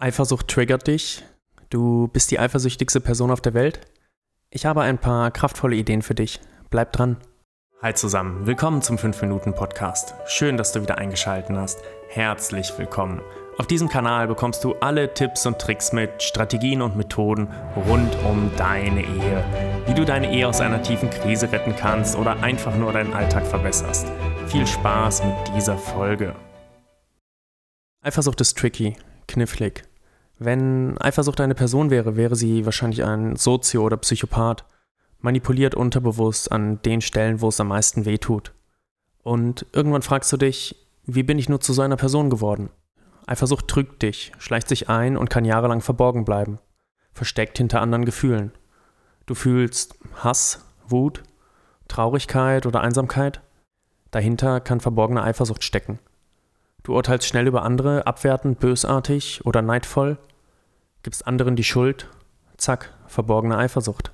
Eifersucht triggert dich. Du bist die eifersüchtigste Person auf der Welt. Ich habe ein paar kraftvolle Ideen für dich. Bleib dran. Hi zusammen, willkommen zum 5-Minuten-Podcast. Schön, dass du wieder eingeschaltet hast. Herzlich willkommen. Auf diesem Kanal bekommst du alle Tipps und Tricks mit, Strategien und Methoden rund um deine Ehe. Wie du deine Ehe aus einer tiefen Krise retten kannst oder einfach nur deinen Alltag verbesserst. Viel Spaß mit dieser Folge. Eifersucht ist tricky, knifflig. Wenn Eifersucht eine Person wäre, wäre sie wahrscheinlich ein Sozio- oder Psychopath, manipuliert unterbewusst an den Stellen, wo es am meisten wehtut. Und irgendwann fragst du dich, wie bin ich nur zu so einer Person geworden? Eifersucht trügt dich, schleicht sich ein und kann jahrelang verborgen bleiben, versteckt hinter anderen Gefühlen. Du fühlst Hass, Wut, Traurigkeit oder Einsamkeit. Dahinter kann verborgene Eifersucht stecken. Du urteilst schnell über andere, abwertend, bösartig oder neidvoll gibst anderen die Schuld, zack, verborgene Eifersucht.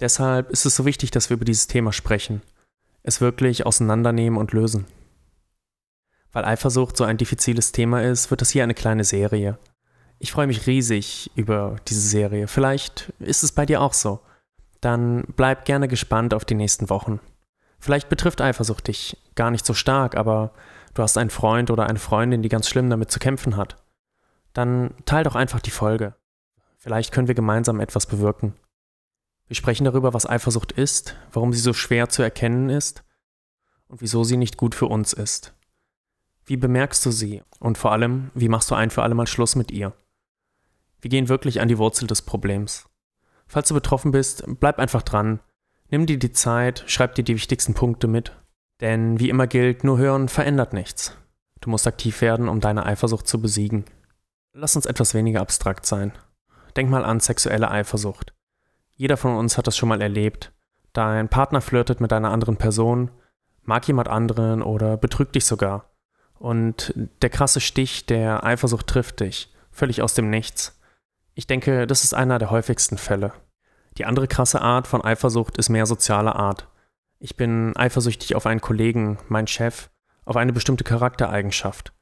Deshalb ist es so wichtig, dass wir über dieses Thema sprechen, es wirklich auseinandernehmen und lösen. Weil Eifersucht so ein diffiziles Thema ist, wird das hier eine kleine Serie. Ich freue mich riesig über diese Serie. Vielleicht ist es bei dir auch so. Dann bleib gerne gespannt auf die nächsten Wochen. Vielleicht betrifft Eifersucht dich gar nicht so stark, aber du hast einen Freund oder eine Freundin, die ganz schlimm damit zu kämpfen hat dann teil doch einfach die Folge. Vielleicht können wir gemeinsam etwas bewirken. Wir sprechen darüber, was Eifersucht ist, warum sie so schwer zu erkennen ist und wieso sie nicht gut für uns ist. Wie bemerkst du sie und vor allem, wie machst du ein für alle Mal Schluss mit ihr? Wir gehen wirklich an die Wurzel des Problems. Falls du betroffen bist, bleib einfach dran. Nimm dir die Zeit, schreib dir die wichtigsten Punkte mit. Denn wie immer gilt, nur hören verändert nichts. Du musst aktiv werden, um deine Eifersucht zu besiegen. Lass uns etwas weniger abstrakt sein. Denk mal an sexuelle Eifersucht. Jeder von uns hat das schon mal erlebt. Dein Partner flirtet mit einer anderen Person, mag jemand anderen oder betrügt dich sogar. Und der krasse Stich der Eifersucht trifft dich, völlig aus dem Nichts. Ich denke, das ist einer der häufigsten Fälle. Die andere krasse Art von Eifersucht ist mehr sozialer Art. Ich bin eifersüchtig auf einen Kollegen, meinen Chef, auf eine bestimmte Charaktereigenschaft.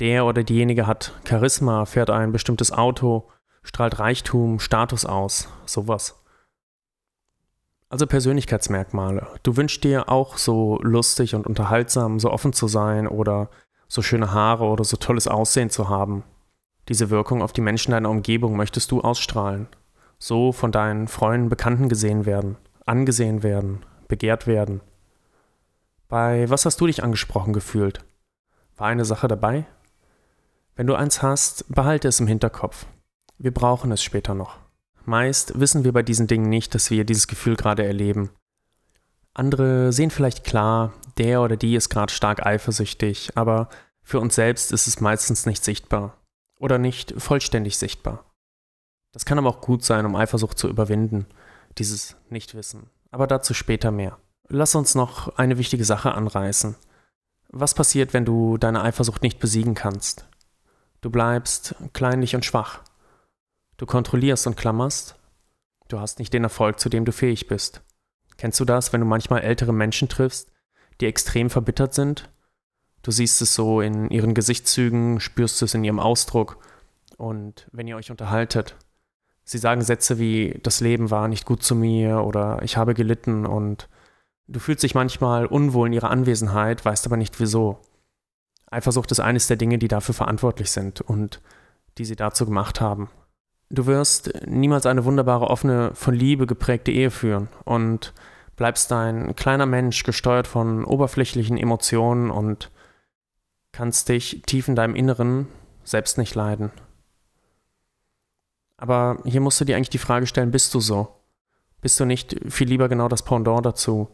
Der oder diejenige hat Charisma, fährt ein bestimmtes Auto, strahlt Reichtum, Status aus, sowas. Also Persönlichkeitsmerkmale. Du wünschst dir auch so lustig und unterhaltsam, so offen zu sein oder so schöne Haare oder so tolles Aussehen zu haben. Diese Wirkung auf die Menschen deiner Umgebung möchtest du ausstrahlen. So von deinen Freunden, Bekannten gesehen werden, angesehen werden, begehrt werden. Bei was hast du dich angesprochen gefühlt? War eine Sache dabei? Wenn du eins hast, behalte es im Hinterkopf. Wir brauchen es später noch. Meist wissen wir bei diesen Dingen nicht, dass wir dieses Gefühl gerade erleben. Andere sehen vielleicht klar, der oder die ist gerade stark eifersüchtig, aber für uns selbst ist es meistens nicht sichtbar oder nicht vollständig sichtbar. Das kann aber auch gut sein, um Eifersucht zu überwinden, dieses Nichtwissen. Aber dazu später mehr. Lass uns noch eine wichtige Sache anreißen. Was passiert, wenn du deine Eifersucht nicht besiegen kannst? Du bleibst kleinlich und schwach. Du kontrollierst und klammerst. Du hast nicht den Erfolg, zu dem du fähig bist. Kennst du das, wenn du manchmal ältere Menschen triffst, die extrem verbittert sind? Du siehst es so in ihren Gesichtszügen, spürst es in ihrem Ausdruck. Und wenn ihr euch unterhaltet, sie sagen Sätze wie, das Leben war nicht gut zu mir oder ich habe gelitten und du fühlst dich manchmal unwohl in ihrer Anwesenheit, weißt aber nicht wieso. Eifersucht ist eines der Dinge, die dafür verantwortlich sind und die sie dazu gemacht haben. Du wirst niemals eine wunderbare, offene, von Liebe geprägte Ehe führen und bleibst ein kleiner Mensch, gesteuert von oberflächlichen Emotionen und kannst dich tief in deinem Inneren selbst nicht leiden. Aber hier musst du dir eigentlich die Frage stellen, bist du so? Bist du nicht viel lieber genau das Pendant dazu?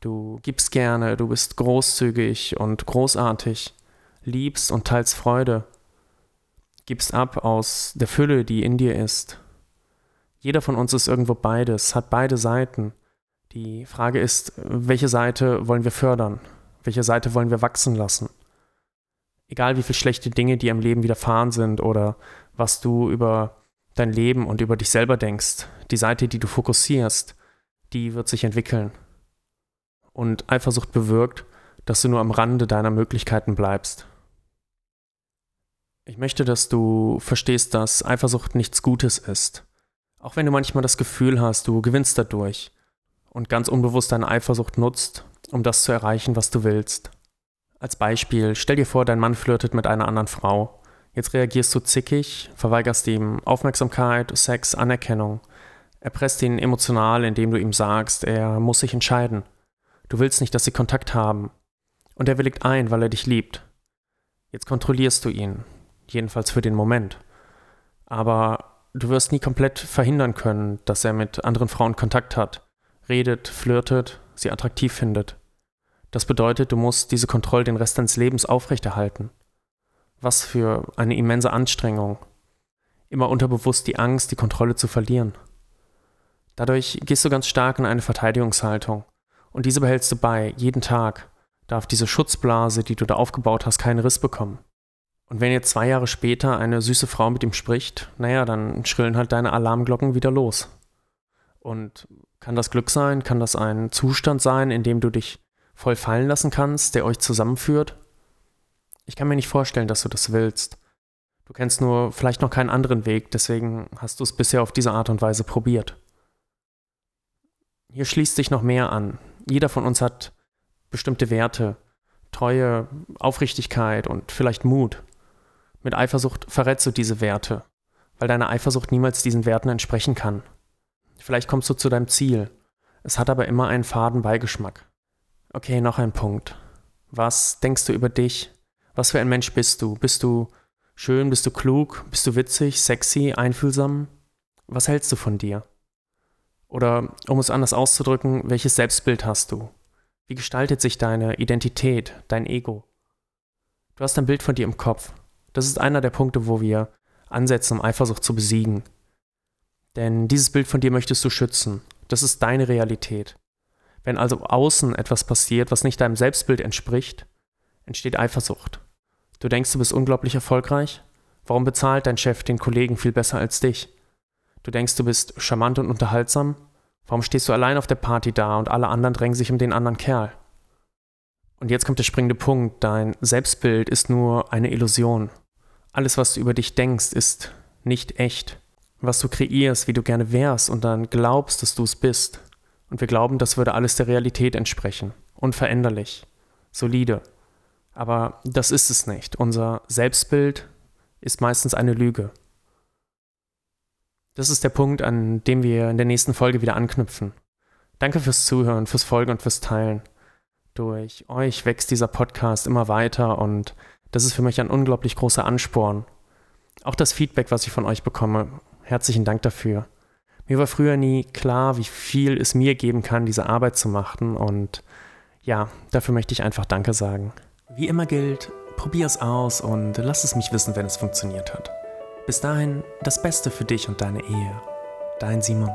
Du gibst gerne, du bist großzügig und großartig liebst und teilst Freude, gibst ab aus der Fülle, die in dir ist. Jeder von uns ist irgendwo beides, hat beide Seiten. Die Frage ist, welche Seite wollen wir fördern? Welche Seite wollen wir wachsen lassen? Egal wie viele schlechte Dinge dir im Leben widerfahren sind oder was du über dein Leben und über dich selber denkst, die Seite, die du fokussierst, die wird sich entwickeln. Und Eifersucht bewirkt, dass du nur am Rande deiner Möglichkeiten bleibst. Ich möchte, dass du verstehst, dass Eifersucht nichts Gutes ist. Auch wenn du manchmal das Gefühl hast, du gewinnst dadurch und ganz unbewusst deine Eifersucht nutzt, um das zu erreichen, was du willst. Als Beispiel, stell dir vor, dein Mann flirtet mit einer anderen Frau. Jetzt reagierst du zickig, verweigerst ihm Aufmerksamkeit, Sex, Anerkennung. Erpresst ihn emotional, indem du ihm sagst, er muss sich entscheiden. Du willst nicht, dass sie Kontakt haben. Und er willigt ein, weil er dich liebt. Jetzt kontrollierst du ihn, jedenfalls für den Moment. Aber du wirst nie komplett verhindern können, dass er mit anderen Frauen Kontakt hat, redet, flirtet, sie attraktiv findet. Das bedeutet, du musst diese Kontrolle den Rest deines Lebens aufrechterhalten. Was für eine immense Anstrengung. Immer unterbewusst die Angst, die Kontrolle zu verlieren. Dadurch gehst du ganz stark in eine Verteidigungshaltung. Und diese behältst du bei, jeden Tag. Darf diese Schutzblase, die du da aufgebaut hast, keinen Riss bekommen. Und wenn jetzt zwei Jahre später eine süße Frau mit ihm spricht, naja, dann schrillen halt deine Alarmglocken wieder los. Und kann das Glück sein? Kann das ein Zustand sein, in dem du dich voll fallen lassen kannst, der euch zusammenführt? Ich kann mir nicht vorstellen, dass du das willst. Du kennst nur vielleicht noch keinen anderen Weg, deswegen hast du es bisher auf diese Art und Weise probiert. Hier schließt sich noch mehr an. Jeder von uns hat bestimmte Werte, Treue, Aufrichtigkeit und vielleicht Mut. Mit Eifersucht verrätst du diese Werte, weil deine Eifersucht niemals diesen Werten entsprechen kann. Vielleicht kommst du zu deinem Ziel. Es hat aber immer einen faden Beigeschmack. Okay, noch ein Punkt. Was denkst du über dich? Was für ein Mensch bist du? Bist du schön? Bist du klug? Bist du witzig, sexy, einfühlsam? Was hältst du von dir? Oder um es anders auszudrücken, welches Selbstbild hast du? Wie gestaltet sich deine Identität, dein Ego? Du hast ein Bild von dir im Kopf. Das ist einer der Punkte, wo wir ansetzen, um Eifersucht zu besiegen. Denn dieses Bild von dir möchtest du schützen. Das ist deine Realität. Wenn also außen etwas passiert, was nicht deinem Selbstbild entspricht, entsteht Eifersucht. Du denkst, du bist unglaublich erfolgreich? Warum bezahlt dein Chef den Kollegen viel besser als dich? Du denkst, du bist charmant und unterhaltsam? Warum stehst du allein auf der Party da und alle anderen drängen sich um den anderen Kerl? Und jetzt kommt der springende Punkt. Dein Selbstbild ist nur eine Illusion. Alles, was du über dich denkst, ist nicht echt. Was du kreierst, wie du gerne wärst und dann glaubst, dass du es bist. Und wir glauben, das würde alles der Realität entsprechen. Unveränderlich. Solide. Aber das ist es nicht. Unser Selbstbild ist meistens eine Lüge. Das ist der Punkt, an dem wir in der nächsten Folge wieder anknüpfen. Danke fürs Zuhören, fürs Folgen und fürs Teilen. Durch euch wächst dieser Podcast immer weiter und das ist für mich ein unglaublich großer Ansporn. Auch das Feedback, was ich von euch bekomme, herzlichen Dank dafür. Mir war früher nie klar, wie viel es mir geben kann, diese Arbeit zu machen und ja, dafür möchte ich einfach Danke sagen. Wie immer gilt, probier es aus und lass es mich wissen, wenn es funktioniert hat. Bis dahin das Beste für dich und deine Ehe. Dein Simon.